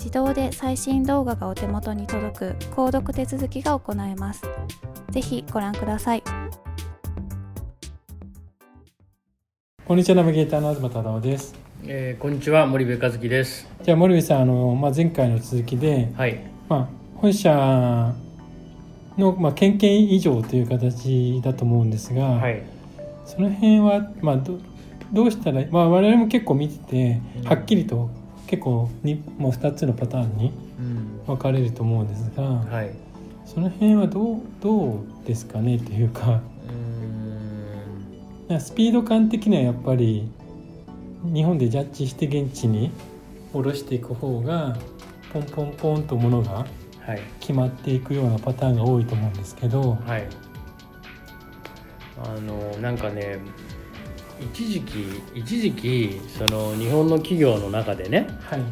自動で最新動画がお手元に届く購読手続きが行えます。ぜひご覧ください。こんにちは、ナビゲーターの東太郎です。えー、こんにちは、森部和樹です。じゃあ、森部さん、あの、まあ、前回の続きで。はい。まあ、本社。の、まあ、県県以上という形だと思うんですが。はい。その辺は、まあ、ど。どうしたら、まあ、我々も結構見てて、はっきりと結構にもう2つのパターンに分かれると思うんですが、うんはい、その辺はどうどうですかねっていうかうスピード感的にはやっぱり日本でジャッジして現地に下ろしていく方がポンポンポンとものが決まっていくようなパターンが多いと思うんですけど。はい、あのなんかね一時期一時期その日本の企業の中でね、はい、なん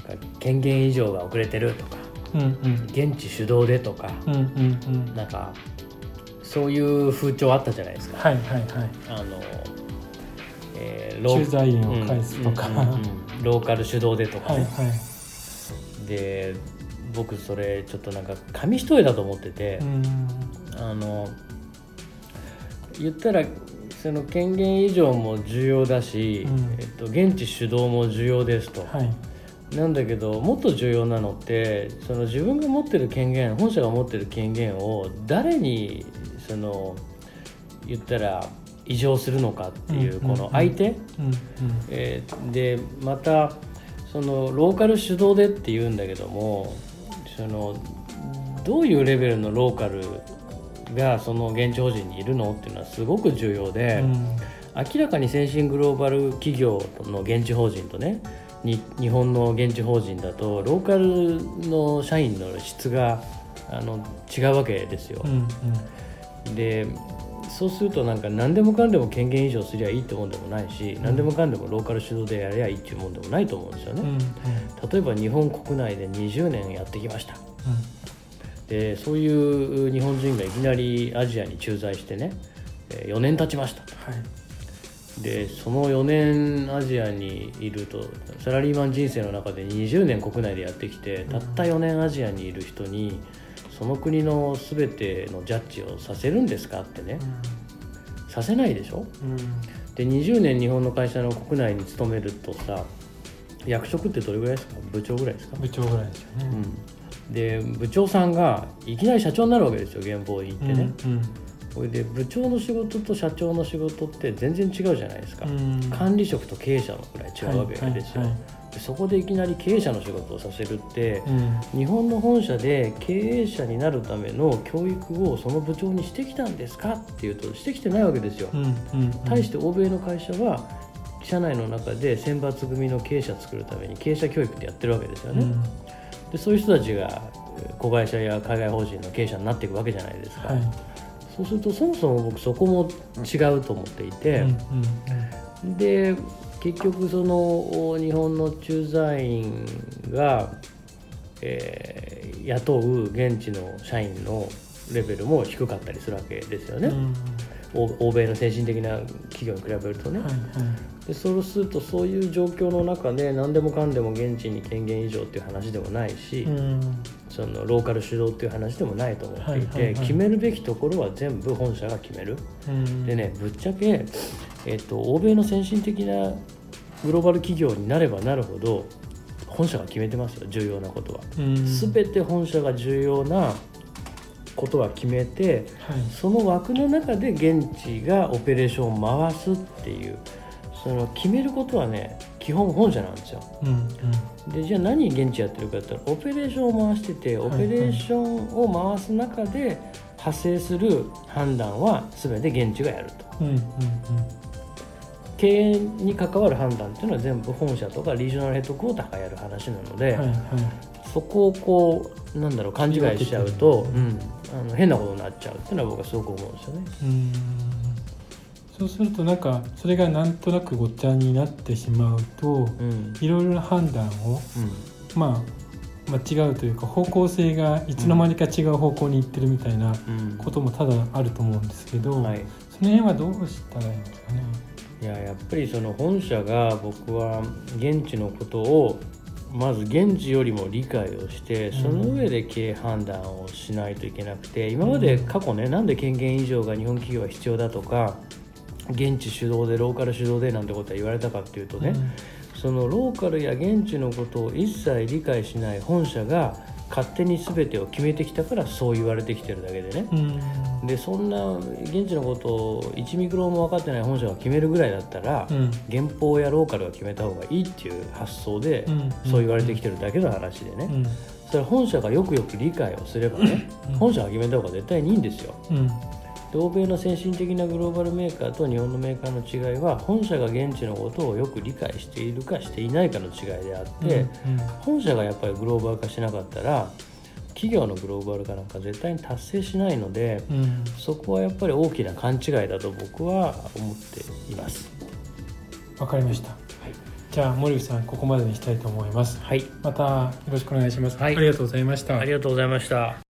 か権限以上が遅れてるとか、うんうん、現地主導でとか、うんうんうん、なんかそういう風潮あったじゃないですか。はいはいはい、あのえー、駐在員を返すとか、うんうんうん、ローカル主導でとかね。はいはい、で僕それちょっとなんか紙一重だと思ってて、あの言ったらその権限以上も重要だし、うん、えっと、現地主導も重要ですと。はい。なんだけどもっと重要なのってその自分が持ってる権限本社が持ってる権限を誰にその言ったら異常するのかっていうこの相手、えでまたそのローカル主導でって言うんだけどもそのどういうレベルのローカルがその現地法人にいるのっていうのはすごく重要で、うん、明らかに先進グローバル企業の現地法人とねに日本の現地法人だとローカルの社員の質があの違うわけですよ。うんうん、でそうするとなんか何でもかんでも権限以上すりゃいいってもんでもないし、うん、何でもかんでもローカル主導でやりゃいいっていうもんでもないと思うんですよね。うんうん、例えば日本国内で20年やってきました。でそういう日本人がいきなりアジアに駐在してね4年経ちました、はい、でその4年アジアにいるとサラリーマン人生の中で20年国内でやってきて、たった4年アジアにいる人にその国の全てのジャッジをさせるんですかってね、うん、させないでしょ、うん、で20年日本の会社の国内に勤めるとさ役職ってどれぐらいですか？部長ぐらいですか？部長ぐらいですよね、うんで部長さんがいきなり社長になるわけですよ現場に行ってね、うんうん、これで部長の仕事と社長の仕事って全然違うじゃないですか、管理職と経営者のくらい違うわけですよ、はいはいはい。そこでいきなり経営者の仕事をさせるって、うん、日本の本社で経営者になるための教育をその部長にしてきたんですかっていうとしてきてないわけですよ。うんうんうん、対して欧米の会社は社内の中で選抜組の経営者作るために経営者教育ってやってるわけですよね。うん、でそういう人たちが子会社や海外法人の経営者になっていくわけじゃないですか。はい、そうするとそもそも僕そこも違うと思っていて、うんうん、で結局その日本の駐在員が、えー、雇う現地の社員のレベルも低かったりするわけですよね。うん欧米の先進的な企業に比べるとね、はいはい、でそうするとそういう状況の中で何でもかんでも現地に権限以上っていう話でもないし、うん、そのローカル主導っていう話でもないと思っていて、はいはいはい、決めるべきところは全部本社が決める、うん、でねぶっちゃけ、えっと、欧米の先進的なグローバル企業になればなるほど本社が決めてますよ重要なことは。全て本社が重要なことは決めて、はい、その枠の中で現地がオペレーションを回すっていうその決めることはね基本本社なんですよ。うんうん、でじゃあ何現地やってるかって言ったらオペレーションを回しててオペレーションを回す中で発生する判断は全て現地がやると。うんうんうん。経営に関わる判断っていうのは全部本社とかリージョナルヘッドクォーターがやる話なので、はいはい、そこをこうなんだろう勘違いしちゃうと、うん、あの変なことになっちゃうっていうのは僕はすごく思うんですよね。そうするとなんかそれがなんとなくごっちゃになってしまうと、うん、いろいろな判断を、うん、まあ間違うというか方向性がいつの間にか違う方向に行ってるみたいなこともただあると思うんですけど、うんはい、その辺はどうしたらいいんですかね？いややっぱりその本社が僕は現地のことをまず現地よりも理解をしてその上で経営判断をしないといけなくて今まで過去ねなんで権限以上が日本企業は必要だとか現地主導でローカル主導でなんてことは言われたかっていうとね、そのローカルや現地のことを一切理解しない本社が勝手に全てを決めてきたからそう言われてきてるだけでね、うん、でそんな現地のことを1ミクロも分かってない本社が決めるぐらいだったら、うん、原法やローカルが決めた方がいいっていう発想で、そう言われてきてるだけの話でね、それは本社がよくよく理解をすればね、本社が決めた方が絶対にいいんですよ。欧米の先進的なグローバルメーカーと日本のメーカーの違いは本社が現地のことをよく理解しているかしていないかの違いであって、うんうん、本社がやっぱりグローバル化しなかったら企業のグローバル化なんか絶対に達成しないので、うん、そこはやっぱり大きな勘違いだと僕は思っています。わかりました、はい、じゃあ森口さんここまでにしたいと思います。はい。またよろしくお願いします、はい、ありがとうございました。ありがとうございました